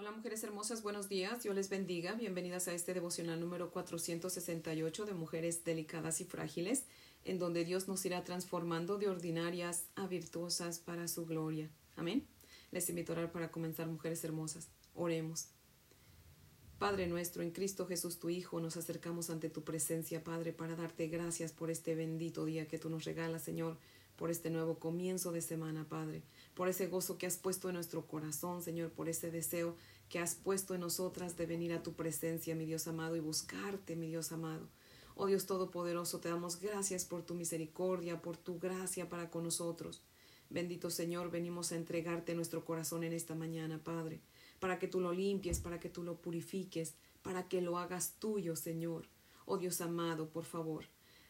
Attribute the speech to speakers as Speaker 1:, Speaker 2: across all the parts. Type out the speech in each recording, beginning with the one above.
Speaker 1: Hola mujeres hermosas, buenos días, Dios les bendiga, bienvenidas a este devocional número 468 de Mujeres Delicadas y Frágiles, en donde Dios nos irá transformando de ordinarias a virtuosas para su gloria. Amén. Les invito a orar para comenzar, mujeres hermosas. Oremos. Padre nuestro, en Cristo Jesús tu Hijo, nos acercamos ante tu presencia, Padre, para darte gracias por este bendito día que tú nos regalas, Señor, por este nuevo comienzo de semana, Padre, por ese gozo que has puesto en nuestro corazón, Señor, por ese deseo que has puesto en nosotras de venir a tu presencia, mi Dios amado, y buscarte, mi Dios amado. Oh Dios Todopoderoso, te damos gracias por tu misericordia, por tu gracia para con nosotros. Bendito Señor, venimos a entregarte nuestro corazón en esta mañana, Padre, para que tú lo limpies, para que tú lo purifiques, para que lo hagas tuyo, Señor. Oh Dios amado, por favor,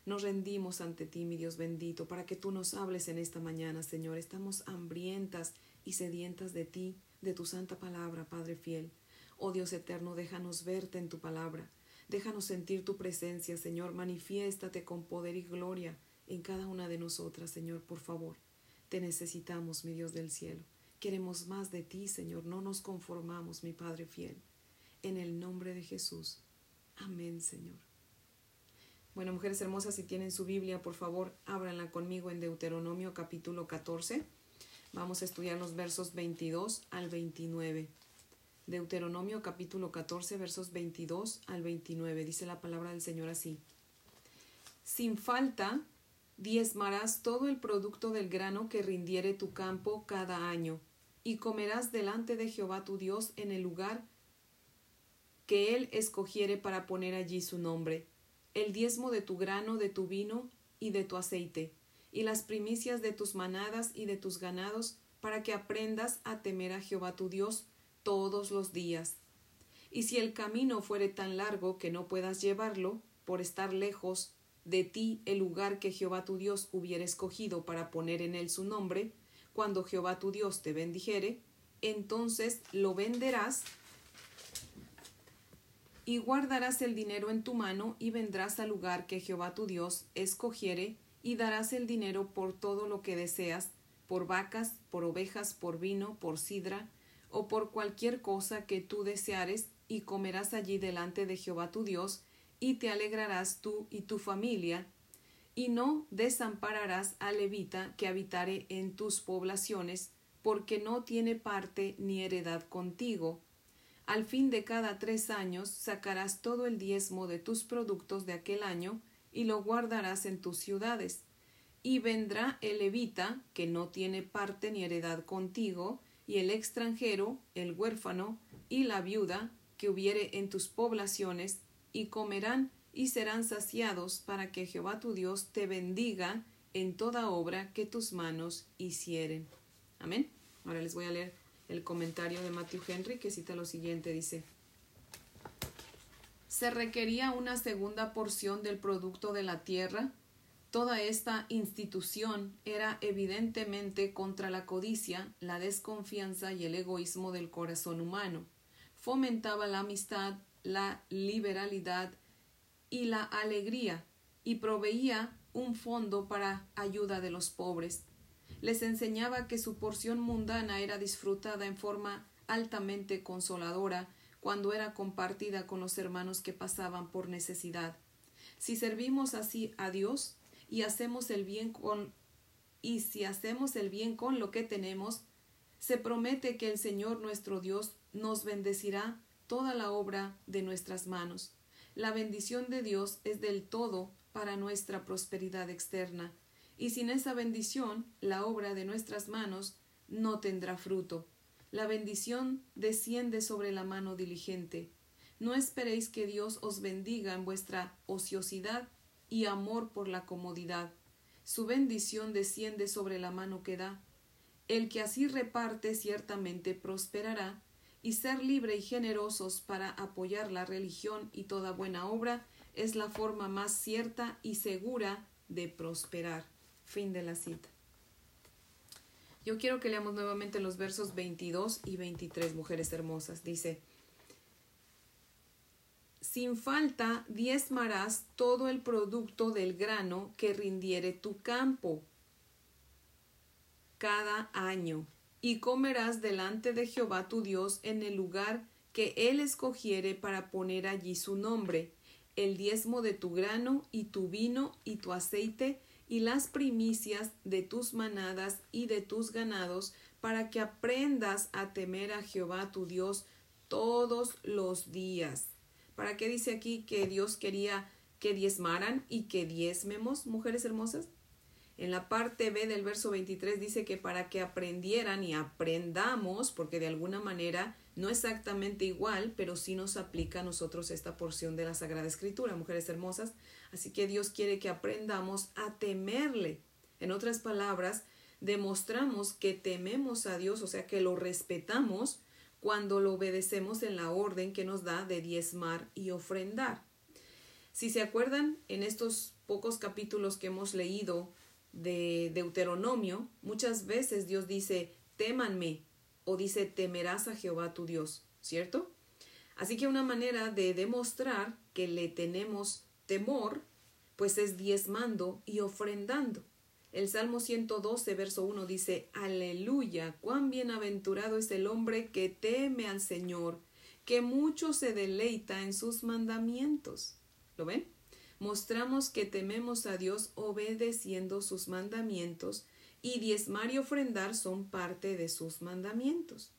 Speaker 1: nos rendimos ante ti, mi Dios bendito, para que tú nos hables en esta mañana, Señor. Estamos hambrientas y sedientas de ti, de tu santa palabra, Padre fiel. Oh Dios eterno, déjanos verte en tu palabra. Déjanos sentir tu presencia, Señor. Manifiéstate con poder y gloria en cada una de nosotras, Señor, por favor. Te necesitamos, mi Dios del cielo. Queremos más de ti, Señor. No nos conformamos, mi Padre fiel. En el nombre de Jesús. Amén, Señor. Bueno, mujeres hermosas, si tienen su Biblia, por favor, ábranla conmigo en Deuteronomio capítulo 14. Vamos a estudiar los versos 22 al 29. Deuteronomio capítulo 14, versos 22 al 29. Dice la palabra del Señor así. Sin falta, diezmarás todo el producto del grano que rindiere tu campo cada año, y comerás delante de Jehová tu Dios en el lugar que él escogiere para poner allí su nombre el diezmo de tu grano, de tu vino y de tu aceite, y las primicias de tus manadas y de tus ganados, para que aprendas a temer a Jehová tu Dios todos los días. Y si el camino fuere tan largo que no puedas llevarlo, por estar lejos de ti el lugar que Jehová tu Dios hubiera escogido para poner en él su nombre, cuando Jehová tu Dios te bendijere, entonces lo venderás y guardarás el dinero en tu mano y vendrás al lugar que Jehová tu Dios escogiere y darás el dinero por todo lo que deseas, por vacas, por ovejas, por vino, por sidra, o por cualquier cosa que tú deseares, y comerás allí delante de Jehová tu Dios, y te alegrarás tú y tu familia, y no desampararás al levita que habitare en tus poblaciones, porque no tiene parte ni heredad contigo, al fin de cada tres años sacarás todo el diezmo de tus productos de aquel año y lo guardarás en tus ciudades. Y vendrá el levita, que no tiene parte ni heredad contigo, y el extranjero, el huérfano, y la viuda, que hubiere en tus poblaciones, y comerán y serán saciados para que Jehová tu Dios te bendiga en toda obra que tus manos hicieren. Amén. Ahora les voy a leer el comentario de Matthew Henry que cita lo siguiente, dice, se requería una segunda porción del producto de la tierra. Toda esta institución era evidentemente contra la codicia, la desconfianza y el egoísmo del corazón humano. Fomentaba la amistad, la liberalidad y la alegría y proveía un fondo para ayuda de los pobres les enseñaba que su porción mundana era disfrutada en forma altamente consoladora cuando era compartida con los hermanos que pasaban por necesidad. Si servimos así a Dios y hacemos el bien con y si hacemos el bien con lo que tenemos, se promete que el Señor nuestro Dios nos bendecirá toda la obra de nuestras manos. La bendición de Dios es del todo para nuestra prosperidad externa y sin esa bendición la obra de nuestras manos no tendrá fruto. La bendición desciende sobre la mano diligente. No esperéis que Dios os bendiga en vuestra ociosidad y amor por la comodidad. Su bendición desciende sobre la mano que da. El que así reparte ciertamente prosperará, y ser libre y generosos para apoyar la religión y toda buena obra es la forma más cierta y segura de prosperar. Fin de la cita. Yo quiero que leamos nuevamente los versos 22 y 23, mujeres hermosas. Dice, sin falta diezmarás todo el producto del grano que rindiere tu campo cada año, y comerás delante de Jehová tu Dios en el lugar que él escogiere para poner allí su nombre, el diezmo de tu grano y tu vino y tu aceite y las primicias de tus manadas y de tus ganados, para que aprendas a temer a Jehová tu Dios todos los días. ¿Para qué dice aquí que Dios quería que diezmaran y que diezmemos, mujeres hermosas? En la parte B del verso 23 dice que para que aprendieran y aprendamos, porque de alguna manera no exactamente igual, pero sí nos aplica a nosotros esta porción de la Sagrada Escritura, mujeres hermosas. Así que Dios quiere que aprendamos a temerle. En otras palabras, demostramos que tememos a Dios, o sea, que lo respetamos cuando lo obedecemos en la orden que nos da de diezmar y ofrendar. Si se acuerdan, en estos pocos capítulos que hemos leído de Deuteronomio, muchas veces Dios dice, témanme, o dice, temerás a Jehová tu Dios, ¿cierto? Así que una manera de demostrar que le tenemos temor, pues es diezmando y ofrendando. El Salmo 112, verso 1 dice, Aleluya, cuán bienaventurado es el hombre que teme al Señor, que mucho se deleita en sus mandamientos. ¿Lo ven? Mostramos que tememos a Dios obedeciendo sus mandamientos y diezmar y ofrendar son parte de sus mandamientos.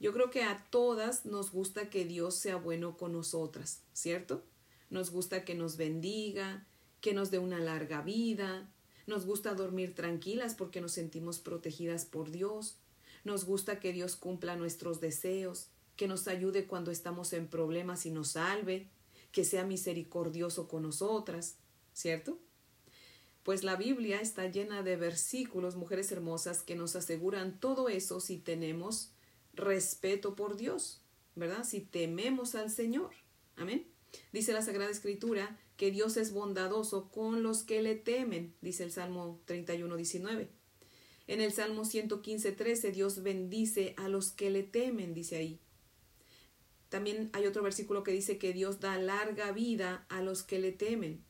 Speaker 1: Yo creo que a todas nos gusta que Dios sea bueno con nosotras, ¿cierto? Nos gusta que nos bendiga, que nos dé una larga vida, nos gusta dormir tranquilas porque nos sentimos protegidas por Dios. Nos gusta que Dios cumpla nuestros deseos, que nos ayude cuando estamos en problemas y nos salve, que sea misericordioso con nosotras, ¿cierto? Pues la Biblia está llena de versículos, mujeres hermosas, que nos aseguran todo eso si tenemos respeto por Dios, ¿verdad? Si tememos al Señor. Amén. Dice la Sagrada Escritura que Dios es bondadoso con los que le temen, dice el Salmo 31, 19. En el Salmo 115, 13, Dios bendice a los que le temen, dice ahí. También hay otro versículo que dice que Dios da larga vida a los que le temen.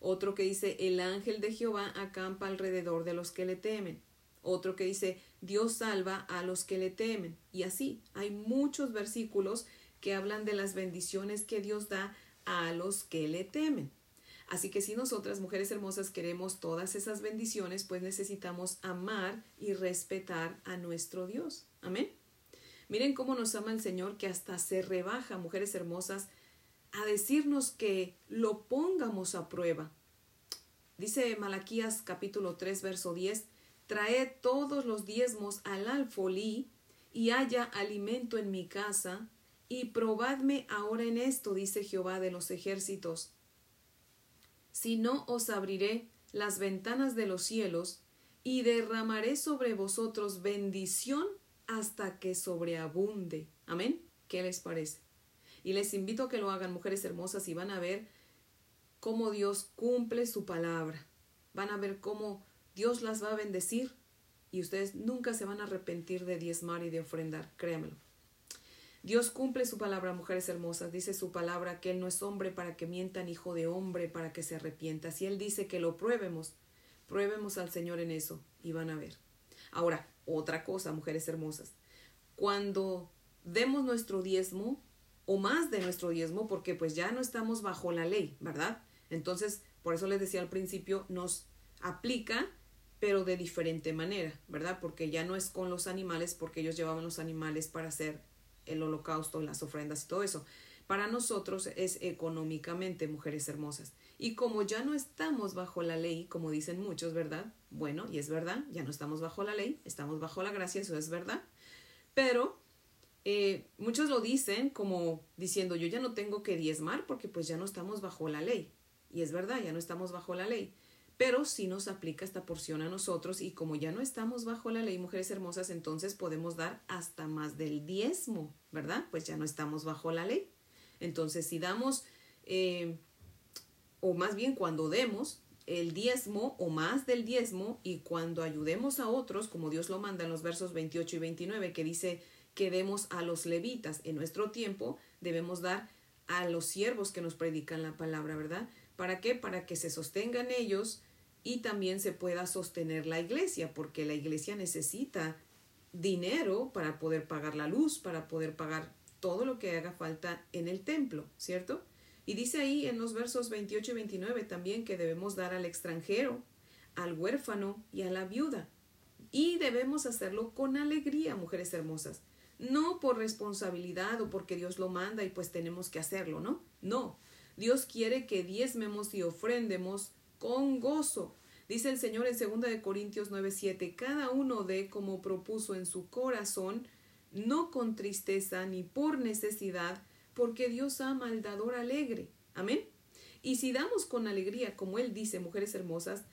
Speaker 1: Otro que dice, el ángel de Jehová acampa alrededor de los que le temen. Otro que dice, Dios salva a los que le temen. Y así, hay muchos versículos que hablan de las bendiciones que Dios da a los que le temen. Así que si nosotras, mujeres hermosas, queremos todas esas bendiciones, pues necesitamos amar y respetar a nuestro Dios. Amén. Miren cómo nos ama el Señor que hasta se rebaja, mujeres hermosas, a decirnos que lo pongamos a prueba. Dice Malaquías capítulo 3, verso 10, Traed todos los diezmos al alfolí y haya alimento en mi casa, y probadme ahora en esto, dice Jehová de los ejércitos, si no os abriré las ventanas de los cielos y derramaré sobre vosotros bendición hasta que sobreabunde. Amén. ¿Qué les parece? Y les invito a que lo hagan, mujeres hermosas, y van a ver cómo Dios cumple su palabra. Van a ver cómo Dios las va a bendecir y ustedes nunca se van a arrepentir de diezmar y de ofrendar, créanmelo. Dios cumple su palabra, mujeres hermosas. Dice su palabra que Él no es hombre para que mientan, hijo de hombre para que se arrepienta. Si Él dice que lo pruebemos, pruebemos al Señor en eso y van a ver. Ahora, otra cosa, mujeres hermosas. Cuando demos nuestro diezmo o más de nuestro diezmo, porque pues ya no estamos bajo la ley, ¿verdad? Entonces, por eso les decía al principio, nos aplica pero de diferente manera, ¿verdad? Porque ya no es con los animales, porque ellos llevaban los animales para hacer el holocausto, las ofrendas y todo eso. Para nosotros es económicamente, mujeres hermosas. Y como ya no estamos bajo la ley, como dicen muchos, ¿verdad? Bueno, y es verdad, ya no estamos bajo la ley, estamos bajo la gracia, eso es verdad. Pero eh, muchos lo dicen como diciendo, yo ya no tengo que diezmar porque pues ya no estamos bajo la ley. Y es verdad, ya no estamos bajo la ley pero sí nos aplica esta porción a nosotros y como ya no estamos bajo la ley, mujeres hermosas, entonces podemos dar hasta más del diezmo, ¿verdad? Pues ya no estamos bajo la ley. Entonces, si damos, eh, o más bien cuando demos el diezmo o más del diezmo y cuando ayudemos a otros, como Dios lo manda en los versos 28 y 29, que dice que demos a los levitas en nuestro tiempo, debemos dar a los siervos que nos predican la palabra, ¿verdad? ¿Para qué? Para que se sostengan ellos y también se pueda sostener la iglesia, porque la iglesia necesita dinero para poder pagar la luz, para poder pagar todo lo que haga falta en el templo, ¿cierto? Y dice ahí en los versos 28 y 29 también que debemos dar al extranjero, al huérfano y a la viuda. Y debemos hacerlo con alegría, mujeres hermosas. No por responsabilidad o porque Dios lo manda y pues tenemos que hacerlo, ¿no? No. Dios quiere que diezmemos y ofrendemos con gozo. Dice el Señor en 2 de Corintios 9:7, cada uno dé como propuso en su corazón, no con tristeza ni por necesidad, porque Dios ama al dador alegre. Amén. Y si damos con alegría, como Él dice, mujeres hermosas,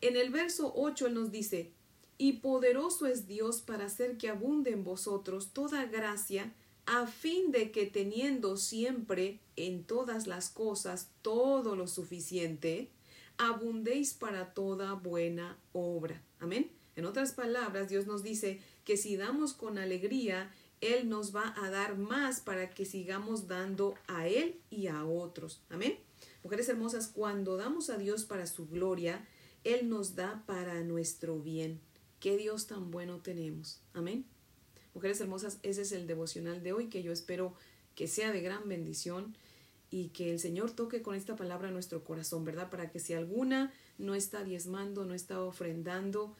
Speaker 1: en el verso 8 Él nos dice, y poderoso es Dios para hacer que abunde en vosotros toda gracia, a fin de que teniendo siempre en todas las cosas todo lo suficiente, abundéis para toda buena obra. Amén. En otras palabras, Dios nos dice que si damos con alegría, él nos va a dar más para que sigamos dando a Él y a otros. Amén. Mujeres hermosas, cuando damos a Dios para su gloria, Él nos da para nuestro bien. Qué Dios tan bueno tenemos. Amén. Mujeres hermosas, ese es el devocional de hoy que yo espero que sea de gran bendición y que el Señor toque con esta palabra nuestro corazón, ¿verdad? Para que si alguna no está diezmando, no está ofrendando,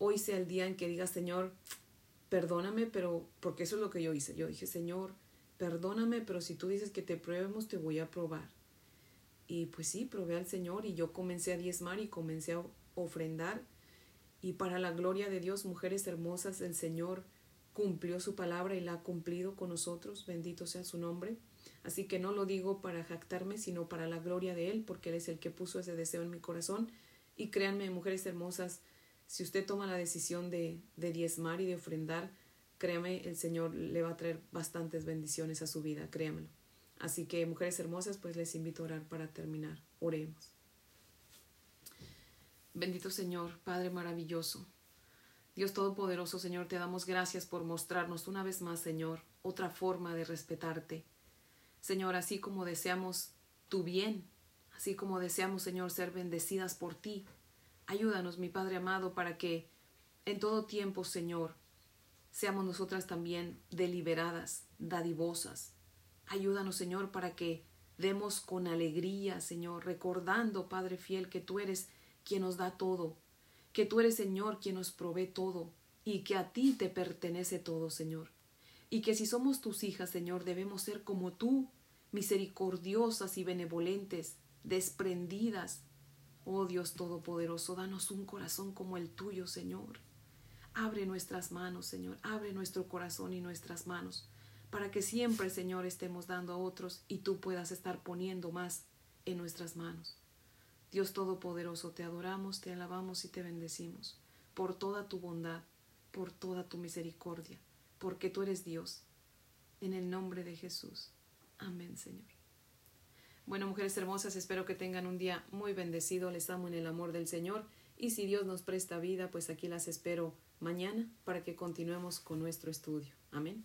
Speaker 1: hoy sea el día en que diga, Señor, perdóname, pero porque eso es lo que yo hice. Yo dije, Señor, perdóname, pero si tú dices que te pruebemos, te voy a probar. Y pues sí, probé al Señor y yo comencé a diezmar y comencé a ofrendar. Y para la gloria de Dios, mujeres hermosas, el Señor cumplió su palabra y la ha cumplido con nosotros. Bendito sea su nombre. Así que no lo digo para jactarme, sino para la gloria de Él, porque Él es el que puso ese deseo en mi corazón. Y créanme, mujeres hermosas, si usted toma la decisión de, de diezmar y de ofrendar, créame, el Señor le va a traer bastantes bendiciones a su vida, créamelo. Así que, mujeres hermosas, pues les invito a orar para terminar. Oremos. Bendito Señor, Padre maravilloso. Dios Todopoderoso, Señor, te damos gracias por mostrarnos una vez más, Señor, otra forma de respetarte. Señor, así como deseamos tu bien, así como deseamos, Señor, ser bendecidas por ti, Ayúdanos, mi Padre amado, para que en todo tiempo, Señor, seamos nosotras también deliberadas, dadivosas. Ayúdanos, Señor, para que demos con alegría, Señor, recordando, Padre fiel, que tú eres quien nos da todo, que tú eres, Señor, quien nos provee todo, y que a ti te pertenece todo, Señor. Y que si somos tus hijas, Señor, debemos ser como tú, misericordiosas y benevolentes, desprendidas, Oh Dios Todopoderoso, danos un corazón como el tuyo, Señor. Abre nuestras manos, Señor, abre nuestro corazón y nuestras manos, para que siempre, Señor, estemos dando a otros y tú puedas estar poniendo más en nuestras manos. Dios Todopoderoso, te adoramos, te alabamos y te bendecimos por toda tu bondad, por toda tu misericordia, porque tú eres Dios. En el nombre de Jesús. Amén, Señor. Bueno, mujeres hermosas, espero que tengan un día muy bendecido. Les amo en el amor del Señor. Y si Dios nos presta vida, pues aquí las espero mañana para que continuemos con nuestro estudio. Amén.